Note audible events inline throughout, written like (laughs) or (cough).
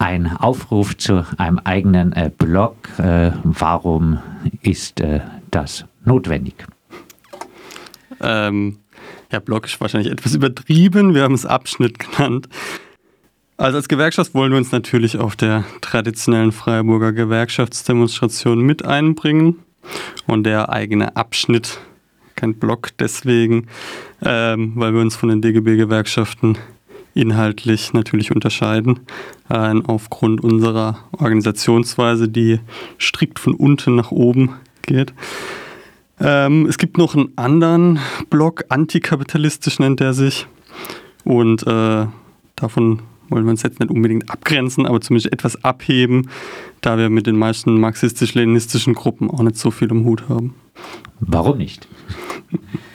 ein Aufruf zu einem eigenen äh, Blog. Äh, warum ist äh, das notwendig? Ähm, ja, Blog ist wahrscheinlich etwas übertrieben. Wir haben es Abschnitt genannt. Also als Gewerkschaft wollen wir uns natürlich auf der traditionellen Freiburger Gewerkschaftsdemonstration mit einbringen. Und der eigene Abschnitt, kein Blog deswegen, ähm, weil wir uns von den DGB-Gewerkschaften inhaltlich natürlich unterscheiden, äh, aufgrund unserer Organisationsweise, die strikt von unten nach oben geht. Ähm, es gibt noch einen anderen Blog, antikapitalistisch nennt er sich. Und äh, davon wollen wir uns jetzt nicht unbedingt abgrenzen, aber zumindest etwas abheben, da wir mit den meisten marxistisch-leninistischen Gruppen auch nicht so viel im Hut haben. Warum nicht? (laughs)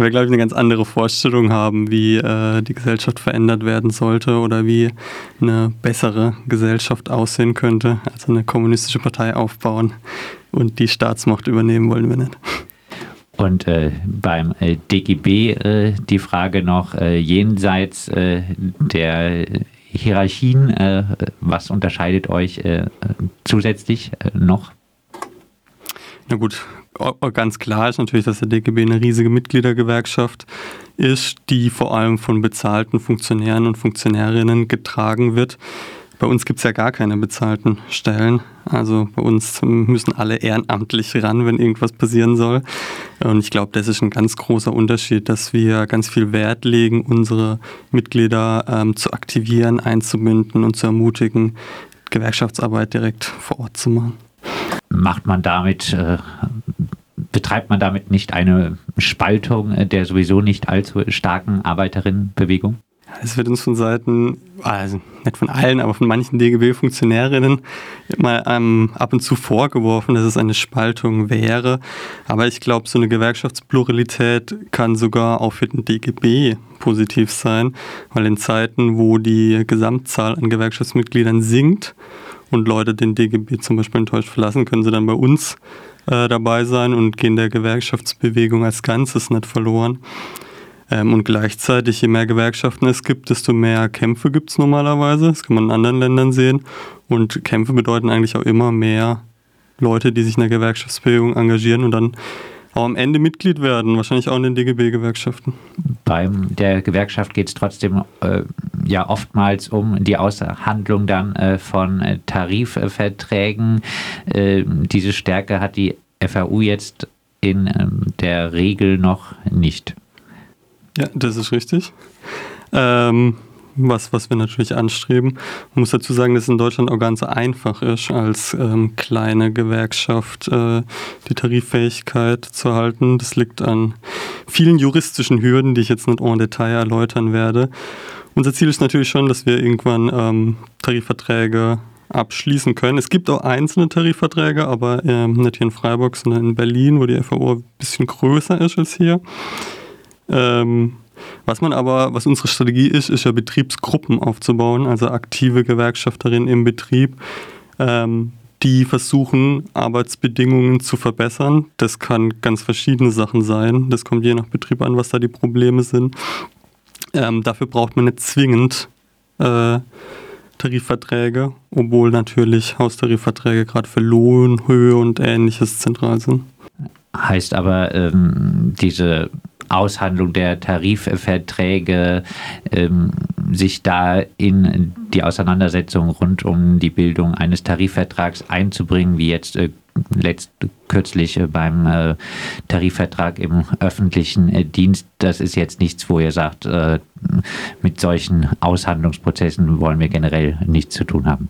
Weil wir, glaube ich, eine ganz andere Vorstellung haben, wie äh, die Gesellschaft verändert werden sollte oder wie eine bessere Gesellschaft aussehen könnte. Also eine kommunistische Partei aufbauen und die Staatsmacht übernehmen wollen wir nicht. Und äh, beim äh, DGB äh, die Frage noch äh, jenseits äh, der Hierarchien, äh, was unterscheidet euch zusätzlich noch? Na gut, ganz klar ist natürlich, dass der DGB eine riesige Mitgliedergewerkschaft ist, die vor allem von bezahlten Funktionären und Funktionärinnen getragen wird. Bei uns gibt es ja gar keine bezahlten Stellen. Also bei uns müssen alle ehrenamtlich ran, wenn irgendwas passieren soll. Und ich glaube, das ist ein ganz großer Unterschied, dass wir ganz viel Wert legen, unsere Mitglieder ähm, zu aktivieren, einzubinden und zu ermutigen, Gewerkschaftsarbeit direkt vor Ort zu machen. Macht man damit äh, betreibt man damit nicht eine Spaltung der sowieso nicht allzu starken Arbeiterinnenbewegung? Es wird uns von Seiten, also nicht von allen, aber von manchen DGB-Funktionärinnen mal ähm, ab und zu vorgeworfen, dass es eine Spaltung wäre. Aber ich glaube, so eine Gewerkschaftspluralität kann sogar auch für den DGB positiv sein, weil in Zeiten, wo die Gesamtzahl an Gewerkschaftsmitgliedern sinkt und Leute den DGB zum Beispiel enttäuscht verlassen, können sie dann bei uns äh, dabei sein und gehen der Gewerkschaftsbewegung als Ganzes nicht verloren. Ähm, und gleichzeitig, je mehr Gewerkschaften es gibt, desto mehr Kämpfe gibt es normalerweise. Das kann man in anderen Ländern sehen. Und Kämpfe bedeuten eigentlich auch immer mehr Leute, die sich in der Gewerkschaftsbewegung engagieren und dann auch am Ende Mitglied werden, wahrscheinlich auch in den DGB-Gewerkschaften. Beim der Gewerkschaft geht es trotzdem äh, ja oftmals um die Aushandlung dann äh, von äh, Tarifverträgen. Äh, diese Stärke hat die FAU jetzt in ähm, der Regel noch nicht. Ja, das ist richtig. Ähm, was, was wir natürlich anstreben. Man muss dazu sagen, dass es in Deutschland auch ganz einfach ist, als ähm, kleine Gewerkschaft äh, die Tariffähigkeit zu halten. Das liegt an vielen juristischen Hürden, die ich jetzt nicht en Detail erläutern werde. Unser Ziel ist natürlich schon, dass wir irgendwann ähm, Tarifverträge abschließen können. Es gibt auch einzelne Tarifverträge, aber ähm, nicht hier in Freiburg, sondern in Berlin, wo die FAO ein bisschen größer ist als hier. Ähm, was man aber, was unsere Strategie ist, ist ja Betriebsgruppen aufzubauen, also aktive Gewerkschafterinnen im Betrieb, ähm, die versuchen, Arbeitsbedingungen zu verbessern. Das kann ganz verschiedene Sachen sein. Das kommt je nach Betrieb an, was da die Probleme sind. Ähm, dafür braucht man nicht zwingend äh, Tarifverträge, obwohl natürlich Haustarifverträge gerade für Lohnhöhe und ähnliches zentral sind. Heißt aber, ähm, diese Aushandlung der Tarifverträge, ähm, sich da in die Auseinandersetzung rund um die Bildung eines Tarifvertrags einzubringen, wie jetzt äh, letzt kürzlich äh, beim äh, Tarifvertrag im öffentlichen äh, Dienst. Das ist jetzt nichts, wo ihr sagt, äh, mit solchen Aushandlungsprozessen wollen wir generell nichts zu tun haben.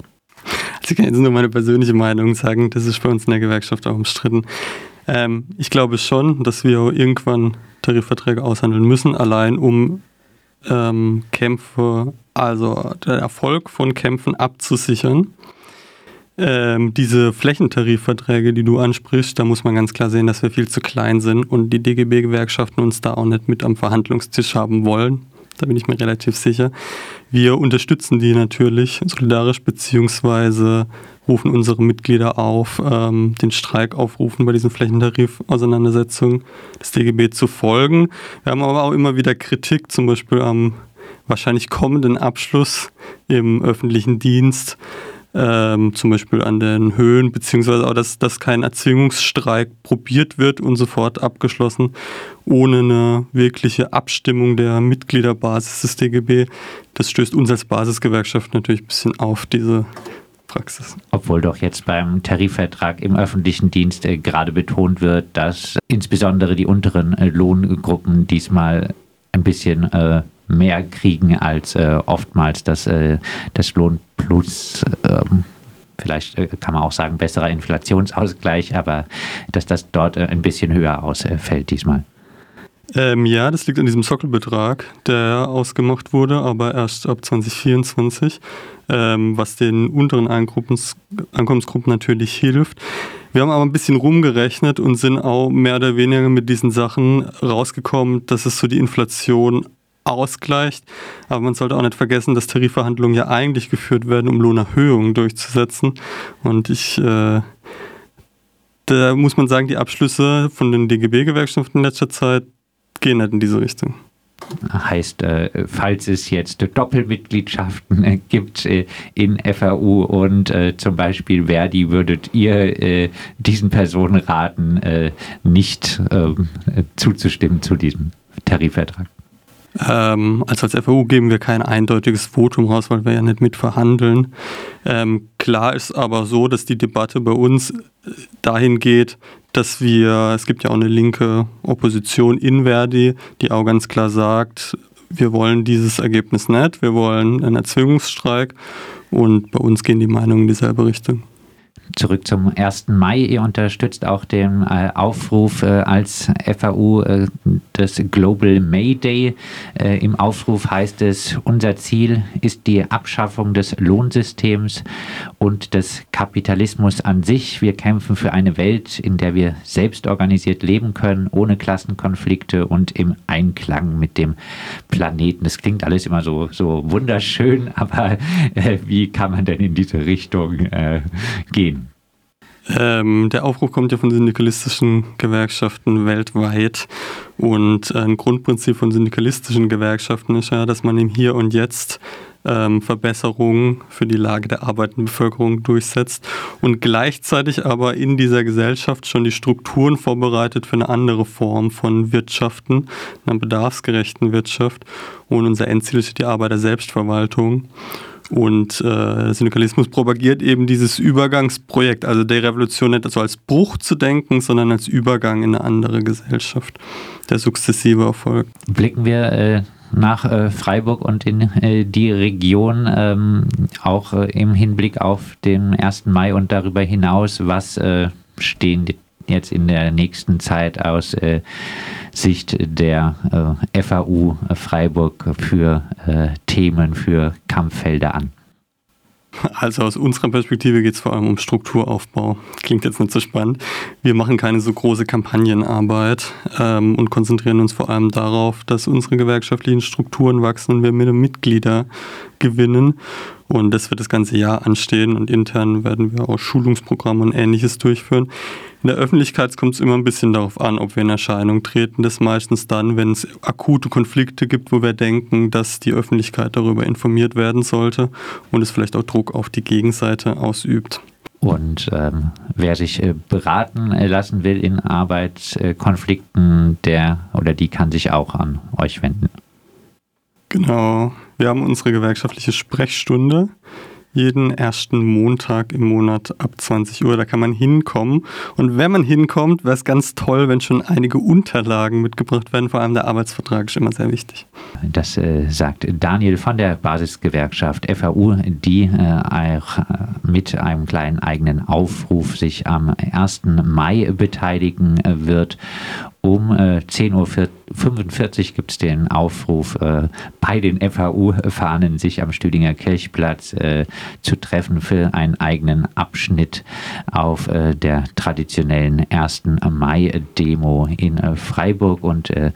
Also ich kann jetzt nur meine persönliche Meinung sagen, das ist bei uns in der Gewerkschaft auch umstritten. Ähm, ich glaube schon, dass wir irgendwann Tarifverträge aushandeln müssen, allein um ähm, Kämpfe, also der Erfolg von Kämpfen abzusichern. Ähm, diese Flächentarifverträge, die du ansprichst, da muss man ganz klar sehen, dass wir viel zu klein sind und die DGB-Gewerkschaften uns da auch nicht mit am Verhandlungstisch haben wollen. Da bin ich mir relativ sicher. Wir unterstützen die natürlich solidarisch, beziehungsweise rufen unsere Mitglieder auf, ähm, den Streik aufrufen bei diesen Flächentarifauseinandersetzungen des DGB zu folgen. Wir haben aber auch immer wieder Kritik, zum Beispiel am wahrscheinlich kommenden Abschluss im öffentlichen Dienst ähm, zum Beispiel an den Höhen, beziehungsweise auch, dass, dass kein Erzwingungsstreik probiert wird und sofort abgeschlossen, ohne eine wirkliche Abstimmung der Mitgliederbasis des DGB. Das stößt uns als Basisgewerkschaft natürlich ein bisschen auf, diese Praxis. Obwohl doch jetzt beim Tarifvertrag im öffentlichen Dienst äh, gerade betont wird, dass insbesondere die unteren äh, Lohngruppen diesmal ein bisschen äh, mehr kriegen als äh, oftmals das, äh, das Lohnplus. Ähm, vielleicht äh, kann man auch sagen, besserer Inflationsausgleich, aber dass das dort ein bisschen höher ausfällt diesmal. Ähm, ja, das liegt an diesem Sockelbetrag, der ausgemacht wurde, aber erst ab 2024, ähm, was den unteren Einkommensgruppen natürlich hilft. Wir haben aber ein bisschen rumgerechnet und sind auch mehr oder weniger mit diesen Sachen rausgekommen, dass es so die Inflation ausgleicht. Aber man sollte auch nicht vergessen, dass Tarifverhandlungen ja eigentlich geführt werden, um Lohnerhöhungen durchzusetzen. Und ich, äh, da muss man sagen, die Abschlüsse von den DGB-Gewerkschaften in letzter Zeit gehen nicht in diese Richtung. Heißt, äh, falls es jetzt Doppelmitgliedschaften äh, gibt äh, in FAU und zum Beispiel Verdi, würdet ihr diesen Personen raten, nicht ähm, zuzustimmen zu diesem Tarifvertrag? Ähm, also als FAU geben wir kein eindeutiges Votum raus, weil wir ja nicht mitverhandeln. Ähm, klar ist aber so, dass die Debatte bei uns dahin geht, dass wir, es gibt ja auch eine linke Opposition in Verdi, die auch ganz klar sagt, wir wollen dieses Ergebnis nicht, wir wollen einen Erzwingungsstreik und bei uns gehen die Meinungen in dieselbe Richtung zurück zum 1. Mai. Ihr unterstützt auch den äh, Aufruf äh, als FAU äh, des Global May Day. Äh, Im Aufruf heißt es, unser Ziel ist die Abschaffung des Lohnsystems und des Kapitalismus an sich. Wir kämpfen für eine Welt, in der wir selbst organisiert leben können, ohne Klassenkonflikte und im Einklang mit dem Planeten. Das klingt alles immer so, so wunderschön, aber äh, wie kann man denn in diese Richtung äh, gehen? Ähm, der Aufruf kommt ja von syndikalistischen Gewerkschaften weltweit. Und ein Grundprinzip von syndikalistischen Gewerkschaften ist ja, dass man im Hier und Jetzt ähm, Verbesserungen für die Lage der arbeitenden Bevölkerung durchsetzt und gleichzeitig aber in dieser Gesellschaft schon die Strukturen vorbereitet für eine andere Form von Wirtschaften, einer bedarfsgerechten Wirtschaft. Und unser Endziel ist die Arbeit der Selbstverwaltung. Und äh, Syndikalismus propagiert eben dieses Übergangsprojekt, also der Revolution nicht so als Bruch zu denken, sondern als Übergang in eine andere Gesellschaft, der sukzessive Erfolg. Blicken wir äh, nach äh, Freiburg und in äh, die Region, ähm, auch äh, im Hinblick auf den 1. Mai und darüber hinaus, was äh, stehen jetzt in der nächsten Zeit aus Sicht der äh, FAU Freiburg für äh, Themen, für Kampffelder an? Also aus unserer Perspektive geht es vor allem um Strukturaufbau. Klingt jetzt nicht so spannend. Wir machen keine so große Kampagnenarbeit ähm, und konzentrieren uns vor allem darauf, dass unsere gewerkschaftlichen Strukturen wachsen und wir Mitglieder gewinnen. Und das wird das ganze Jahr anstehen und intern werden wir auch Schulungsprogramme und ähnliches durchführen. In der Öffentlichkeit kommt es immer ein bisschen darauf an, ob wir in Erscheinung treten. Das meistens dann, wenn es akute Konflikte gibt, wo wir denken, dass die Öffentlichkeit darüber informiert werden sollte und es vielleicht auch Druck auf die Gegenseite ausübt. Und ähm, wer sich äh, beraten lassen will in Arbeitskonflikten, der oder die kann sich auch an euch wenden. Genau. Wir haben unsere gewerkschaftliche Sprechstunde jeden ersten Montag im Monat ab 20 Uhr. Da kann man hinkommen. Und wenn man hinkommt, wäre es ganz toll, wenn schon einige Unterlagen mitgebracht werden. Vor allem der Arbeitsvertrag ist immer sehr wichtig. Das äh, sagt Daniel von der Basisgewerkschaft FAU, die äh, auch äh, mit einem kleinen eigenen Aufruf sich am 1. Mai beteiligen äh, wird. Um äh, 10.45 Uhr gibt es den Aufruf, äh, bei den FAU-Fahnen sich am Stüdinger Kirchplatz äh, zu treffen für einen eigenen Abschnitt auf äh, der traditionellen 1. Mai-Demo in äh, Freiburg. Und äh,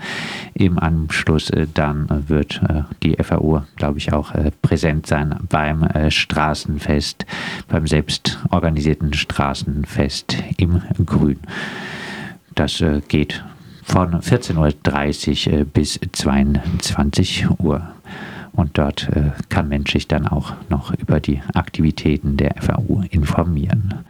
im Anschluss dann wird die FAU, glaube ich, auch präsent sein beim Straßenfest, beim selbstorganisierten Straßenfest im Grün. Das geht von 14.30 Uhr äh, bis 22 Uhr. Und dort äh, kann Mensch sich dann auch noch über die Aktivitäten der FAU informieren.